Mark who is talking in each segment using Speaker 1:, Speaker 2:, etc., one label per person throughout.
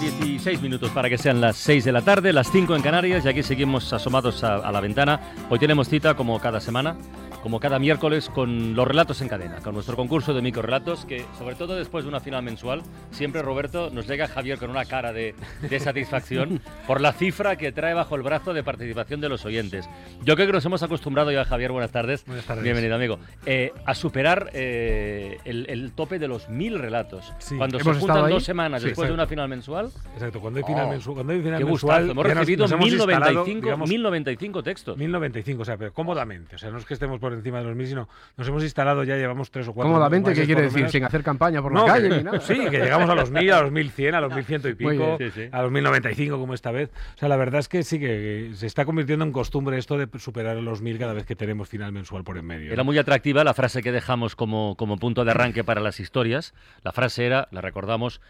Speaker 1: 16 minutos para que sean las 6 de la tarde, las 5 en Canarias, y aquí seguimos asomados a, a la ventana. Hoy tenemos cita, como cada semana, como cada miércoles, con los relatos en cadena, con nuestro concurso de microrelatos, que sobre todo después de una final mensual, siempre Roberto nos llega Javier con una cara de, de satisfacción por la cifra que trae bajo el brazo de participación de los oyentes. Yo creo que nos hemos acostumbrado ya, Javier, buenas tardes.
Speaker 2: Buenas tardes.
Speaker 1: Bienvenido, amigo. eh, a superar eh, el, el tope de los mil relatos.
Speaker 2: Sí,
Speaker 1: Cuando se juntan dos semanas
Speaker 2: Sí,
Speaker 1: después de
Speaker 2: exacto.
Speaker 1: una final mensual,
Speaker 2: Exacto, cuando hay final
Speaker 1: Oh,
Speaker 2: mensual, cuando hay final
Speaker 1: qué
Speaker 2: mensual,
Speaker 1: gustazo. Hemos
Speaker 2: nos-
Speaker 1: recibido
Speaker 2: nos instalado,
Speaker 1: 1095,
Speaker 2: digamos,
Speaker 1: 1095 textos.
Speaker 2: 1095, o sea, pero cómodamente, o sea, no es que estemos por encima de los mil, sino nos hemos instalado ya llevamos tres o cuatro
Speaker 3: Cómodamente, ¿qué quiere
Speaker 2: por
Speaker 3: decir? Sin hacer campaña por
Speaker 2: No,
Speaker 3: la calle
Speaker 2: que-
Speaker 3: ni nada.
Speaker 2: Sí, que llegamos a los 1000, a los 1100, a los 1100 y pico.
Speaker 1: Sí, sí.
Speaker 2: a los 1095 como esta vez. O sea, la verdad es que sí que se está convirtiendo en costumbre esto de superar los 1000 cada vez que tenemos final mensual por en medio.
Speaker 1: Era muy atractiva la frase que dejamos como, como punto de arranque para las historias. La frase era, la recordamos,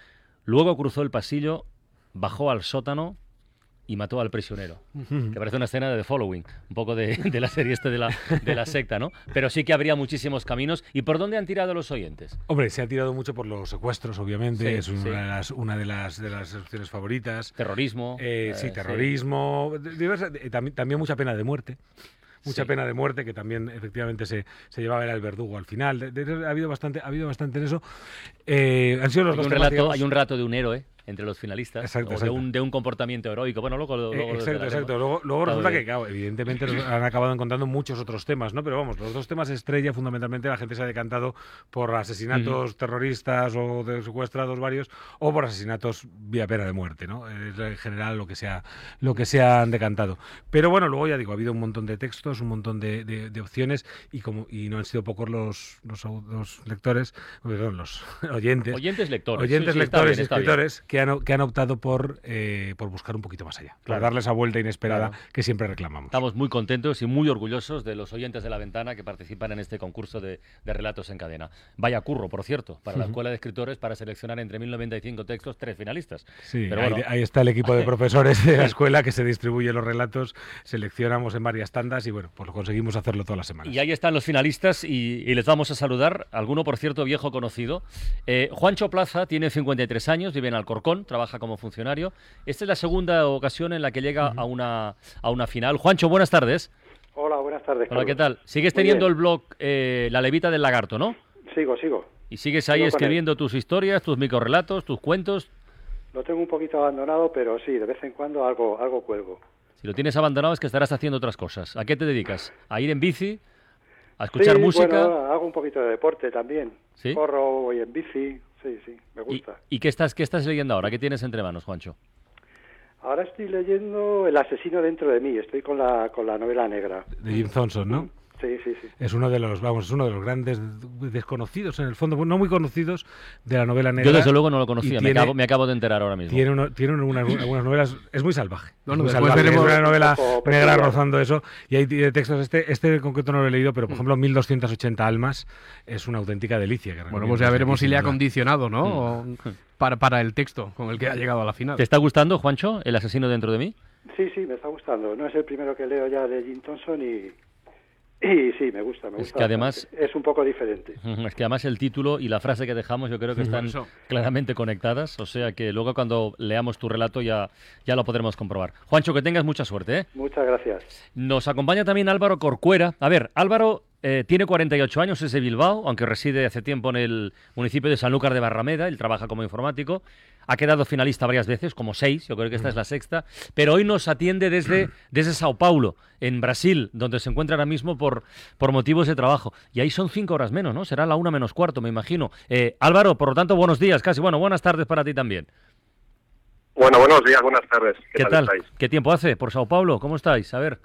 Speaker 1: luego cruzó el pasillo, bajó al sótano y mató al prisionero. Que parece una escena de The Following, un poco de, de la serie este de la, de la secta, ¿no? Pero sí que habría muchísimos caminos. ¿Y por dónde han tirado los oyentes?
Speaker 2: Hombre, se ha tirado mucho por los secuestros, obviamente,
Speaker 1: Sí,
Speaker 2: es una,
Speaker 1: sí.
Speaker 2: de las, una de las de las opciones favoritas.
Speaker 1: Terrorismo.
Speaker 2: Eh,
Speaker 1: eh,
Speaker 2: sí, terrorismo, diversa- eh, también, también mucha pena de muerte. Mucha
Speaker 1: Sí.
Speaker 2: pena de muerte que también efectivamente se, se llevaba era el verdugo al final. De- de- ha habido bastante, ha habido bastante en eso. Eh, han sido los
Speaker 1: Hay
Speaker 2: dos
Speaker 1: un, relato, hay un rato de un héroe entre los finalistas,
Speaker 2: Exacto,
Speaker 1: o de un, de un comportamiento heroico. Bueno, luego, luego
Speaker 2: Eh, exacto, exacto. Luego, resulta
Speaker 1: bien.
Speaker 2: que, claro, evidentemente han acabado encontrando muchos otros temas, ¿no? Pero vamos, los dos temas estrella, fundamentalmente, la gente se ha decantado por asesinatos terroristas o de secuestrados varios, o por asesinatos vía pena de muerte, ¿no? Es en general lo que se ha, lo que se han decantado. Pero bueno, luego ya digo, ha habido un montón de textos, un montón de, de- de opciones, y como y no han sido pocos los, los, lectores, perdón, los oyentes.
Speaker 1: Oyentes lectores.
Speaker 2: Oyentes,
Speaker 1: Sí, sí, está
Speaker 2: lectores
Speaker 1: bien,
Speaker 2: y
Speaker 1: está bien.
Speaker 2: escritores que han, que han optado por, eh, por buscar un poquito más allá,
Speaker 1: Claro.
Speaker 2: darle esa vuelta inesperada
Speaker 1: Claro.
Speaker 2: que siempre reclamamos.
Speaker 1: Estamos muy contentos y muy orgullosos de los oyentes de la ventana que participan en este concurso de, de relatos en cadena. Vaya curro, por cierto, para la Escuela de Escritores para seleccionar entre 1095 textos tres finalistas.
Speaker 2: Sí,
Speaker 1: Pero
Speaker 2: ahí,
Speaker 1: bueno.
Speaker 2: ahí está el equipo de profesores de la escuela que se distribuye los relatos, seleccionamos en varias tandas y bueno, pues lo conseguimos hacerlo todas las semanas.
Speaker 1: Y ahí están los finalistas y, y les vamos a saludar. Alguno, por cierto, viejo conocido. Eh, Juancho Plaza tiene 53 años, vive en Alcorcón, trabaja como funcionario. Esta es la segunda ocasión en la que llega a, una, a una final. Juancho, buenas tardes.
Speaker 4: Hola, buenas tardes.
Speaker 1: Hola, ¿qué tal? Sigues teniendo el blog eh, La Levita del Lagarto, ¿no?
Speaker 4: Sigo, sigo.
Speaker 1: Y sigues ahí
Speaker 4: Sigo
Speaker 1: escribiendo tus historias, tus microrelatos, tus cuentos.
Speaker 4: Lo tengo un poquito abandonado, pero sí, de vez en cuando algo, algo cuelgo.
Speaker 1: Si lo tienes abandonado es que estarás haciendo otras cosas. ¿A qué te dedicas? ¿A ir en bici? ¿A escuchar
Speaker 4: Sí,
Speaker 1: música?
Speaker 4: Bueno, hago un poquito de deporte también.
Speaker 1: ¿Sí?
Speaker 4: Corro, voy en bici. Sí, sí, me
Speaker 1: ¿Y,
Speaker 4: gusta.
Speaker 1: y qué, estás, qué estás leyendo ahora? ¿Qué tienes entre manos, Juancho?
Speaker 4: Ahora estoy leyendo El asesino dentro de mí. Estoy con la, con la novela negra.
Speaker 2: De Jim Thompson, ¿no?
Speaker 4: Sí, sí, sí.
Speaker 2: Es uno de los, vamos, es uno de los grandes desconocidos en el fondo, no muy conocidos de la novela negra.
Speaker 1: Yo desde luego no lo conocía, me,
Speaker 2: tiene-
Speaker 1: acabo, me acabo de enterar ahora mismo.
Speaker 2: Tiene, uno- tiene una- algunas novelas, es muy salvaje. es
Speaker 3: Bueno,
Speaker 2: muy
Speaker 3: después
Speaker 2: salvaje,
Speaker 3: veremos-
Speaker 2: es una novela
Speaker 4: Un poco
Speaker 2: negra
Speaker 4: peculiar.
Speaker 2: rozando eso. Y hay tiene textos, este, este en concreto no lo he leído, pero por
Speaker 3: Mm.
Speaker 2: ejemplo, 1280 almas es una auténtica delicia. que
Speaker 3: Bueno, pues ya veremos si le ha condicionado, ¿no? O para, para el texto con el que ha llegado a la final.
Speaker 1: ¿Te está gustando, Juancho, El asesino dentro de mí?
Speaker 4: Sí, sí, me está gustando. No es el primero que leo ya de Jim Thompson y, y sí, me gusta, me
Speaker 1: Es
Speaker 4: gusta.
Speaker 1: que además-.
Speaker 4: Es un poco diferente.
Speaker 1: Es que además el título y la frase que dejamos yo creo que están claramente conectadas, o sea que luego cuando leamos tu relato ya, ya lo podremos comprobar. Juancho, que tengas mucha suerte. ¿eh?
Speaker 4: Muchas gracias.
Speaker 1: Nos acompaña también Álvaro Corcuera. A ver, Álvaro eh, tiene 48 años, es de Bilbao, aunque reside hace tiempo en el municipio de Sanlúcar de Barrameda, él trabaja como informático. Ha quedado finalista varias veces, como seis, yo creo que esta es la sexta, pero hoy nos atiende desde, desde Sao Paulo, en Brasil, donde se encuentra ahora mismo por, por motivos de trabajo. Y ahí son cinco horas menos, ¿no? Será la una menos cuarto, me imagino. Eh, Álvaro, por lo tanto, buenos días, casi, bueno, buenas tardes para ti también.
Speaker 5: Bueno, buenos días, buenas tardes.
Speaker 1: ¿Qué,
Speaker 5: tal?
Speaker 1: ¿Qué tiempo hace por Sao Paulo? ¿Cómo estáis? A ver.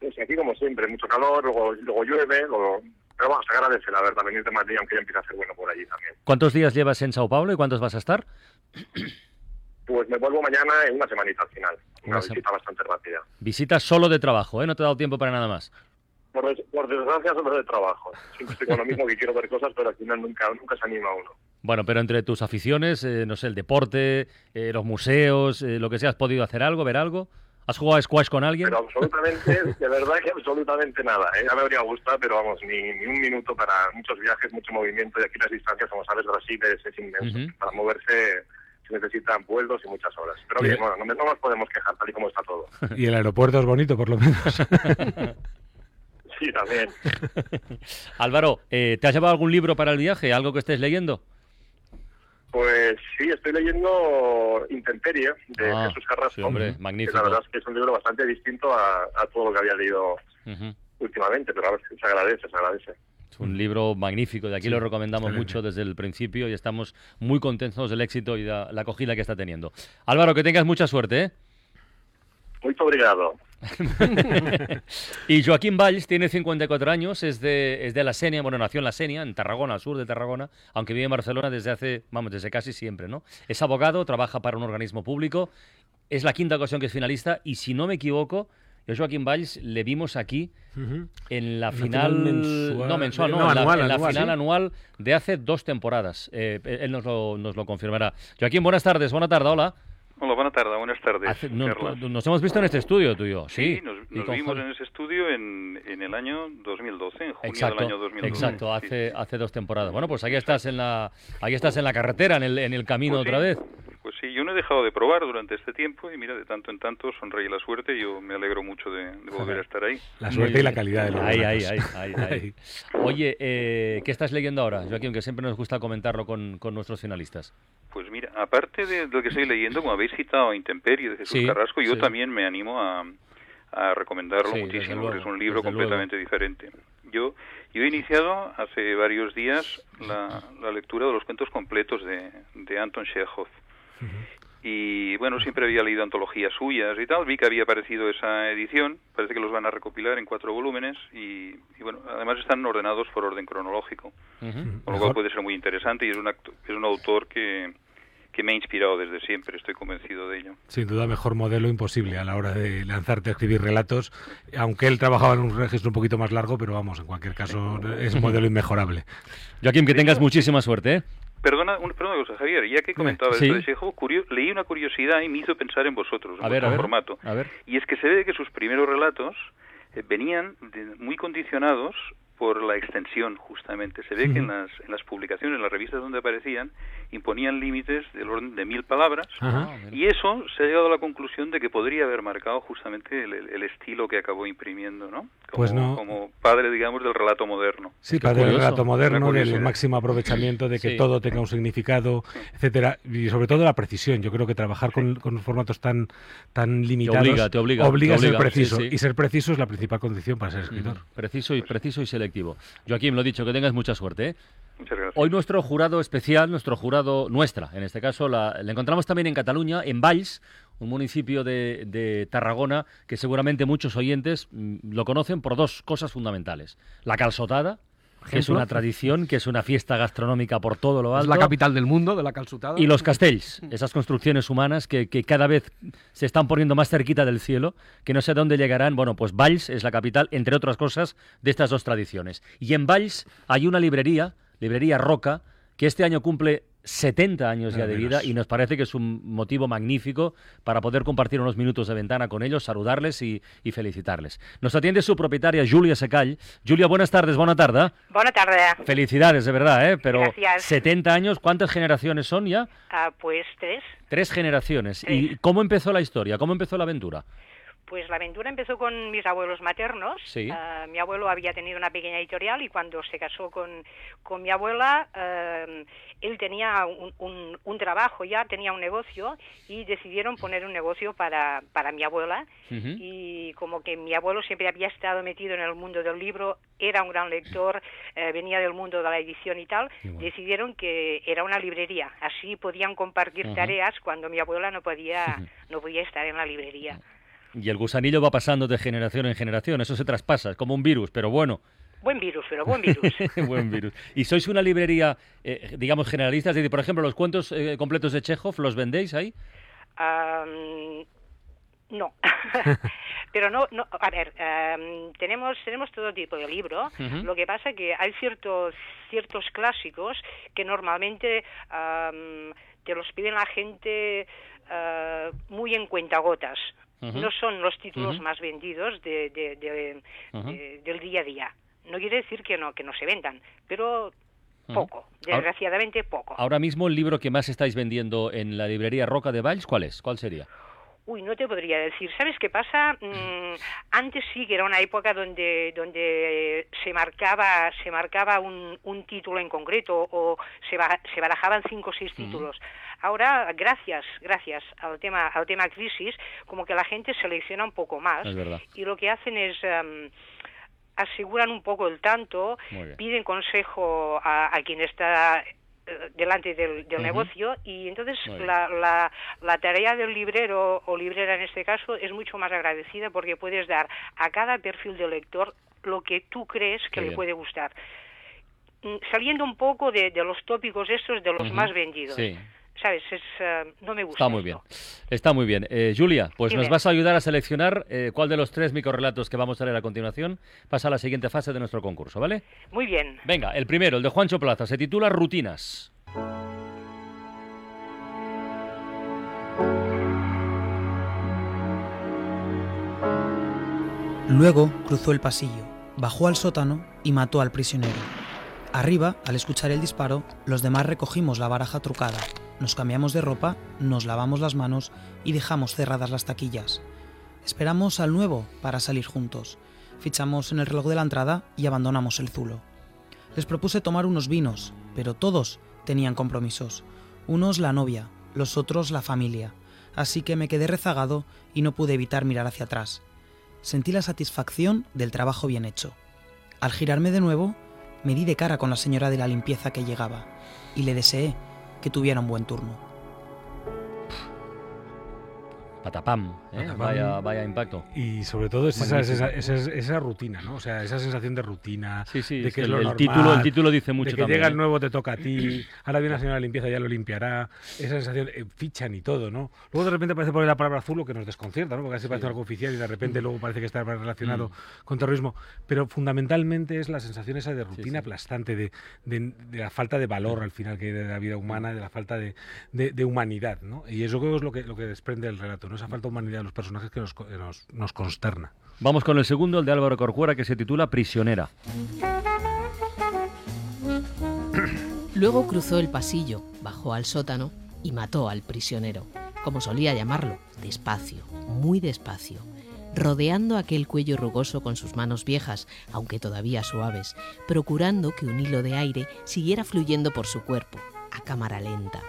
Speaker 5: Pues aquí como siempre, mucho calor, luego, luego llueve, luego... pero bueno, se agradece la verdad venir de Madrid, aunque ya empieza a ser bueno por allí también.
Speaker 1: ¿Cuántos días llevas en Sao Paulo y cuántos vas a estar?
Speaker 5: Pues me vuelvo mañana en una semanita al final, una, visita bastante rápida.
Speaker 1: Visita solo de trabajo, ¿eh? No te ha dado tiempo para nada más.
Speaker 5: Por, des- por desgracia solo de trabajo. Siempre estoy con lo mismo que quiero ver cosas, pero al final nunca, nunca se anima uno.
Speaker 1: Bueno, pero entre tus aficiones, eh, no sé, el deporte, eh, los museos, eh, lo que sea, ¿has podido hacer algo, ver algo? ¿Has jugado a squash con alguien?
Speaker 5: Pero absolutamente, de verdad que absolutamente nada. ¿eh? Ya me habría gustado, pero vamos, ni, ni un minuto para muchos viajes, mucho movimiento. Y aquí las distancias, como sabes, Brasil es, es inmenso. Para moverse se necesitan vuelos y muchas horas. Pero bien, bueno, no, no nos podemos quejar tal y como está todo.
Speaker 2: Y el aeropuerto es bonito, por lo menos.
Speaker 5: Sí, también.
Speaker 1: Álvaro, eh, ¿te has llevado algún libro para el viaje? ¿Algo que estés leyendo?
Speaker 5: Pues sí, estoy leyendo Intemperie de
Speaker 1: Ah,
Speaker 5: Jesús Carrasco.
Speaker 1: sí, hombre,
Speaker 5: que
Speaker 1: magnífico.
Speaker 5: la verdad es que es un libro bastante distinto a, a todo lo que había leído últimamente, pero a ver, se agradece, se agradece.
Speaker 1: Es un libro magnífico, de aquí
Speaker 2: Sí,
Speaker 1: lo recomendamos mucho desde el principio y estamos muy contentos del éxito y de la acogida que está teniendo. Álvaro, que tengas mucha suerte, ¿eh?
Speaker 5: Muy obrigado.
Speaker 1: y Joaquín Valls tiene 54 años, es de, es de La Senia, bueno, nació en La Senia, en Tarragona, al sur de Tarragona, aunque vive en Barcelona desde hace, vamos, desde casi siempre, ¿no? Es abogado, trabaja para un organismo público, es la quinta ocasión que es finalista y si no me equivoco, yo Joaquín Valls le vimos aquí en la
Speaker 2: En la
Speaker 1: final,
Speaker 2: mensual-
Speaker 1: no mensual, no,
Speaker 2: no,
Speaker 1: en la,
Speaker 2: anual,
Speaker 1: final
Speaker 2: sí.
Speaker 1: anual de hace dos temporadas. Eh, él nos lo, nos lo confirmará. Joaquín, buenas tardes, buena tarde, hola.
Speaker 6: Hola, buena tarde, buenas tardes.
Speaker 1: Hace- no- nos hemos visto en este estudio, tú y yo, sí.
Speaker 6: Sí, nos,
Speaker 1: Y
Speaker 6: nos
Speaker 1: con
Speaker 6: vimos en ese estudio en, en el año 2012, en junio
Speaker 1: Exacto,
Speaker 6: del año 2012.
Speaker 1: exacto, hace,
Speaker 6: sí.
Speaker 1: hace dos temporadas. Bueno, pues ahí estás en la, ahí estás en la carretera, en el, en el camino
Speaker 6: Pues
Speaker 1: otra vez.
Speaker 6: Pues sí, yo no he dejado de probar durante este tiempo y mira, de tanto en tanto sonreí la suerte y yo me alegro mucho de, de volver a estar ahí.
Speaker 2: La suerte y la calidad de los
Speaker 1: Ahí, ahí, ahí, ahí, ahí. Oye, eh, ¿qué estás leyendo ahora, Joaquín? Que siempre nos gusta comentarlo con, con nuestros finalistas.
Speaker 6: Pues mira, aparte de lo que estoy leyendo, como habéis citado a Intemperie de Jesús
Speaker 1: Sí,
Speaker 6: Carrasco, yo
Speaker 1: sí.
Speaker 6: también me animo a, a recomendarlo
Speaker 1: Sí,
Speaker 6: muchísimo,
Speaker 1: luego,
Speaker 6: porque es un libro completamente diferente. Yo, yo he iniciado hace varios días la, la lectura de los cuentos completos de, de Anton Chekhov. Y bueno, siempre había leído antologías suyas y tal. Vi que había aparecido esa edición. Parece que los van a recopilar en cuatro volúmenes. Y, y bueno, además están ordenados por orden cronológico.
Speaker 1: Ujú.
Speaker 6: Con lo cual puede ser muy interesante y es un, acto- es un autor que, que me ha inspirado desde siempre, estoy convencido de ello.
Speaker 2: Sin duda, mejor modelo imposible a la hora de lanzarte a escribir relatos, aunque él trabajaba en un registro un poquito más largo, pero vamos, en cualquier caso es un modelo inmejorable.
Speaker 1: Joaquín, que tengas muchísima suerte, ¿eh?
Speaker 6: Perdona, un, perdona cosa, Javier, ya que comentaba
Speaker 1: Sí.
Speaker 6: de Chekhov, curio- leí una curiosidad y me hizo pensar en vosotros, en
Speaker 1: A
Speaker 6: vuestro
Speaker 1: ver.
Speaker 6: formato.
Speaker 1: A ver.
Speaker 6: Y es que se ve que sus primeros relatos eh, venían de- muy condicionados por la extensión, justamente. Se ve que en las, en las publicaciones, en las revistas donde aparecían, imponían límites del orden de mil palabras.
Speaker 2: Ajá.
Speaker 1: Ah, mira.
Speaker 6: Y eso se ha llegado a la conclusión de que podría haber marcado justamente el, el- estilo que acabó imprimiendo, ¿no? Como,
Speaker 2: Pues no.
Speaker 6: como padre, digamos, del relato moderno.
Speaker 2: Sí,
Speaker 1: Qué
Speaker 2: para el
Speaker 1: curioso.
Speaker 2: relato moderno, del máximo aprovechamiento, de que
Speaker 1: Sí.
Speaker 2: todo tenga un significado, etcétera, y sobre todo la precisión. Yo creo que trabajar con, con formatos tan, tan limitados
Speaker 1: obliga, te obliga,
Speaker 2: a
Speaker 1: te
Speaker 2: ser
Speaker 1: obliga,
Speaker 2: preciso.
Speaker 1: sí, sí.
Speaker 2: Y ser preciso es la principal condición para ser escritor.
Speaker 1: Preciso y, preciso y selectivo. Joaquín, lo dicho, que tengas mucha suerte, ¿eh?
Speaker 6: Muchas gracias.
Speaker 1: Hoy nuestro jurado especial, nuestro jurado nuestra, en este caso, la, la encontramos también en Cataluña, en Valls, un municipio de, de Tarragona que seguramente muchos oyentes mm, lo conocen por dos cosas fundamentales. La calzotada, que es una tradición, que es una fiesta gastronómica por todo lo
Speaker 3: Es
Speaker 1: alto.
Speaker 3: la capital del mundo, de la calzutada.
Speaker 1: Y los castells, esas construcciones humanas que, que cada vez se están poniendo más cerquita del cielo, que no sé dónde llegarán. Bueno, pues Valls es la capital, entre otras cosas, de estas dos tradiciones. Y en Valls hay una librería, librería Roca, que este año cumple 70 años ya de vida y nos parece que es un motivo magnífico para poder compartir unos minutos de ventana con ellos, saludarles y, y felicitarles. Nos atiende su propietaria Julia Secall. Julia, buenas tardes, buena tarde.
Speaker 7: Bona tarda.
Speaker 1: Felicidades, de verdad, ¿eh? Pero
Speaker 7: Gracias.
Speaker 1: 70 años, ¿cuántas generaciones son ya?
Speaker 7: Ah, pues tres.
Speaker 1: Tres generaciones.
Speaker 7: Tres.
Speaker 1: ¿Y cómo empezó la historia? ¿Cómo empezó la aventura?
Speaker 7: Pues la aventura empezó con mis abuelos maternos.
Speaker 1: Sí.
Speaker 7: Ah, mi abuelo había tenido una pequeña editorial y cuando se casó con, con mi abuela, eh, él tenía un, un- un trabajo ya, tenía un negocio y decidieron poner un negocio para, para mi abuela. Y como que mi abuelo siempre había estado metido en el mundo del libro, era un gran lector, eh, venía del mundo de la edición y tal,
Speaker 1: bueno.
Speaker 7: decidieron que era una librería. Así podían compartir tareas cuando mi abuela no podía, no podía estar en la librería.
Speaker 1: Y el gusanillo va pasando de generación en generación, eso se traspasa, es como un virus, pero bueno,
Speaker 7: Buen virus, pero buen virus.
Speaker 1: buen virus. ¿Y sois una librería, eh, digamos, generalista? Es decir, por ejemplo, los cuentos eh, completos de Chekhov, ¿los vendéis ahí?
Speaker 7: Am, no. Pero no, no a ver, em, tenemos tenemos todo tipo de libro. Lo que pasa que hay ciertos ciertos clásicos que normalmente am, te los piden la gente eh, muy en cuentagotas. No son los títulos más vendidos de, de- del día a día. No quiere decir que no que no se vendan, pero poco, desgraciadamente poco.
Speaker 1: Ahora mismo el libro que más estáis vendiendo en la librería Roca de Valls, ¿cuál es? ¿Cuál sería?
Speaker 7: Uy, no te podría decir. ¿Sabes qué pasa? Mm, antes sí que era una época donde donde se marcaba se marcaba un, un título en concreto o se, ba- se barajaban cinco o seis títulos. Ahora, gracias gracias al tema al tema crisis, como que la gente selecciona un poco más y lo que hacen es em, aseguran un poco el tanto, piden consejo a, a quien está eh, delante del, del negocio y entonces la, la, la tarea del librero o librera en este caso es mucho más agradecida porque puedes dar a cada perfil de lector lo que tú crees que
Speaker 1: Qué
Speaker 7: le
Speaker 1: bien.
Speaker 7: puede gustar. Mm, Saliendo un poco de, de los tópicos estos de los más vendidos.
Speaker 1: Sí.
Speaker 7: ¿Sabes? Es, eh, no me gusta.
Speaker 1: Está muy
Speaker 7: esto.
Speaker 1: bien. Está muy bien. Eh, Julia, pues
Speaker 7: Dime.
Speaker 1: nos vas a ayudar a seleccionar eh, cuál de los tres microrelatos que vamos a leer a continuación pasa a la siguiente fase de nuestro concurso, ¿vale?
Speaker 7: Muy bien.
Speaker 1: Venga, el primero, el de Juancho Plaza, se titula Rutinas.
Speaker 8: Luego cruzó el pasillo, bajó al sótano y mató al prisionero. Arriba, al escuchar el disparo, los demás recogimos la baraja trucada, nos cambiamos de ropa, nos lavamos las manos y dejamos cerradas las taquillas. Esperamos al nuevo para salir juntos. Fichamos en el reloj de la entrada y abandonamos el zulo. Les propuse tomar unos vinos, pero todos tenían compromisos. Unos la novia, los otros la familia. Así que me quedé rezagado y no pude evitar mirar hacia atrás. Sentí la satisfacción del trabajo bien hecho. Al girarme de nuevo, me di de cara con la señora de la limpieza que llegaba y le deseé que tuviera un buen turno.
Speaker 1: Patapam, ¿eh?
Speaker 2: Patapam.
Speaker 1: Vaya, vaya impacto.
Speaker 2: Y sobre todo es esa, esa, esa- esa rutina, ¿no? O sea, esa sensación de rutina,
Speaker 1: Sí, sí,
Speaker 2: de que es
Speaker 1: el-
Speaker 2: lo
Speaker 1: el
Speaker 2: normal,
Speaker 1: título- el título dice mucho
Speaker 2: de que
Speaker 1: también,
Speaker 2: llega
Speaker 1: ¿eh?
Speaker 2: el nuevo te toca a ti, ahora viene la señora de limpieza ya lo limpiará, esa sensación, eh, fichan y todo, ¿no? Luego de repente aparece por ahí la palabra azul lo que nos desconcierta, ¿no? Porque así parece algo oficial y de repente luego parece que está relacionado
Speaker 1: Mm.
Speaker 2: con terrorismo, pero fundamentalmente es la sensación esa de rutina
Speaker 1: sí.
Speaker 2: aplastante, de, de- de la falta de valor al final que hay de la vida humana, de la falta de, de- de humanidad, ¿no? Y eso creo que es lo que, lo que desprende el relato, ¿no? Esa falta de humanidad de los personajes que nos, nos, nos consterna.
Speaker 1: Vamos con el segundo, el de Álvaro Corcuera, que se titula Prisionera.
Speaker 9: Luego cruzó el pasillo, bajó al sótano y mató al prisionero, como solía llamarlo, despacio, muy despacio, rodeando aquel cuello rugoso con sus manos viejas, aunque todavía suaves, procurando que un hilo de aire siguiera fluyendo por su cuerpo, a cámara lenta,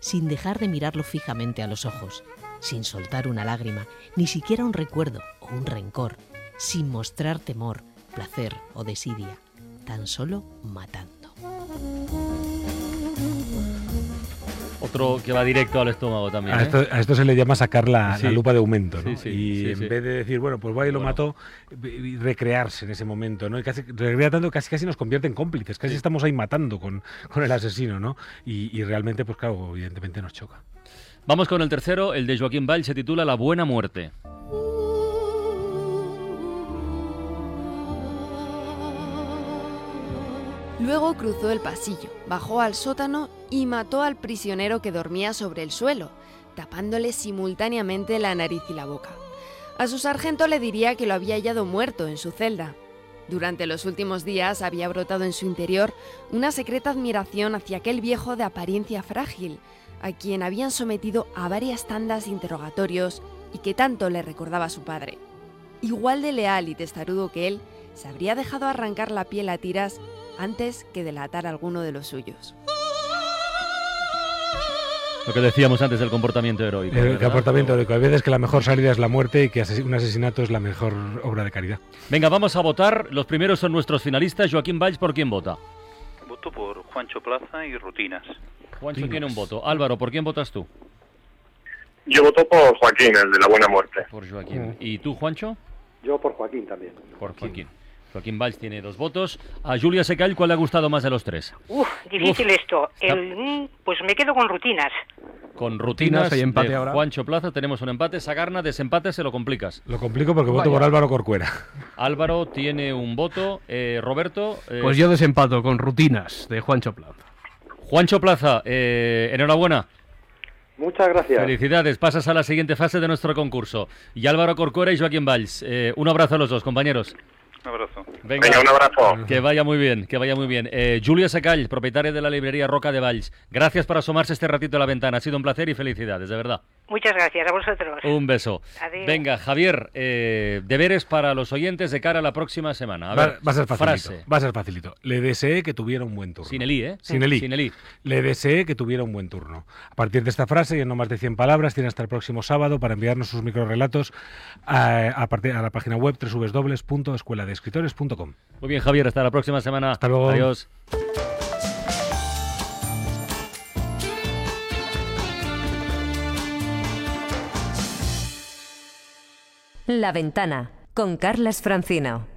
Speaker 9: sin dejar de mirarlo fijamente a los ojos, sin soltar una lágrima, ni siquiera un recuerdo o un rencor, sin mostrar temor, placer o desidia, tan solo matando.
Speaker 1: Otro que va directo al estómago también.
Speaker 2: A
Speaker 1: ¿eh?
Speaker 2: esto, a esto se le llama sacar la,
Speaker 1: Sí.
Speaker 2: la lupa de aumento, ¿no?
Speaker 1: Sí, sí,
Speaker 2: y
Speaker 1: sí,
Speaker 2: en
Speaker 1: sí.
Speaker 2: vez de decir, bueno, pues va y lo
Speaker 1: Bueno.
Speaker 2: mató, y recrearse en ese momento, ¿no? Y casi, recrea tanto que casi, casi nos convierte en cómplices, casi estamos ahí matando con, con el asesino, ¿no? Y, y realmente, pues claro, evidentemente nos choca.
Speaker 1: Vamos con el tercero, el de Joaquín Valls, se titula La Buena Muerte.
Speaker 10: Luego cruzó el pasillo, bajó al sótano y mató al prisionero que dormía sobre el suelo, tapándole simultáneamente la nariz y la boca. A su sargento le diría que lo había hallado muerto en su celda. Durante los últimos días había brotado en su interior una secreta admiración hacia aquel viejo de apariencia frágil, a quien habían sometido a varias tandas de interrogatorios y que tanto le recordaba a su padre. Igual de leal y testarudo que él, se habría dejado arrancar la piel a tiras antes que delatar a alguno de los suyos.
Speaker 1: Lo que decíamos antes del comportamiento heroico.
Speaker 2: El
Speaker 1: ¿verdad?
Speaker 2: comportamiento heroico. Hay veces que la mejor salida es la muerte y que un asesinato es la mejor obra de caridad.
Speaker 1: Venga, vamos a votar. Los primeros son nuestros finalistas. Joaquín Valls, ¿por quién vota?
Speaker 6: Voto por Juancho Plaza y Rutinas.
Speaker 1: Juancho tiene un voto. Álvaro, ¿por quién votas tú?
Speaker 5: Yo voto por Joaquín, el de la buena muerte.
Speaker 1: Por Joaquín. ¿Y tú, Juancho?
Speaker 4: Yo por Joaquín también.
Speaker 1: Por Joaquín. Joaquín Valls tiene dos votos. A Julia Secall, ¿cuál le ha gustado más de los tres?
Speaker 7: Uf, difícil
Speaker 1: Uf,
Speaker 7: esto.
Speaker 1: está-
Speaker 7: El, mm, pues me quedo con rutinas.
Speaker 1: Con rutinas
Speaker 3: Rutinas, hay empate
Speaker 1: de
Speaker 3: ahora.
Speaker 1: Juancho Plaza tenemos un empate. Sagarna, desempate, se lo complicas.
Speaker 2: Lo complico porque voto por Álvaro Corcuera.
Speaker 1: Álvaro tiene un voto. eh, Roberto. eh,
Speaker 3: Pues yo desempato con rutinas de Juancho Plaza.
Speaker 1: Juancho Plaza, eh, enhorabuena.
Speaker 4: Muchas gracias.
Speaker 1: Felicidades. Pasas a la siguiente fase de nuestro concurso. Y Álvaro Corcuera y Joaquín Valls. eh, un abrazo a los dos, compañeros.
Speaker 6: Un abrazo.
Speaker 1: Venga,
Speaker 5: Venga, un abrazo.
Speaker 1: Que vaya muy bien, que vaya muy bien. Eh, Julia Secall, propietaria de la librería Roca de Valls. Gracias por asomarse este ratito a la ventana. Ha sido un placer y felicidades, de verdad.
Speaker 7: Muchas gracias a vosotros.
Speaker 1: Un beso.
Speaker 7: Adiós.
Speaker 1: Venga, Javier, eh, deberes para los oyentes de cara a la próxima semana. A
Speaker 2: Va,
Speaker 1: ver,
Speaker 2: va a ser facilito.
Speaker 1: frase.
Speaker 2: Va a ser facilito. Le deseé que tuviera un buen turno.
Speaker 1: Sin el I, ¿eh?
Speaker 2: Sin el I.
Speaker 1: Sin el I.
Speaker 2: Le deseé que tuviera un buen turno. A partir de esta frase y en no más de 100 palabras, tiene hasta el próximo sábado para enviarnos sus microrelatos a, a, partir- a la página web www.escueladeescritores.com.
Speaker 1: Muy bien, Javier, hasta la próxima semana.
Speaker 2: Hasta luego.
Speaker 1: Adiós.
Speaker 11: La ventana con Carlas Francino.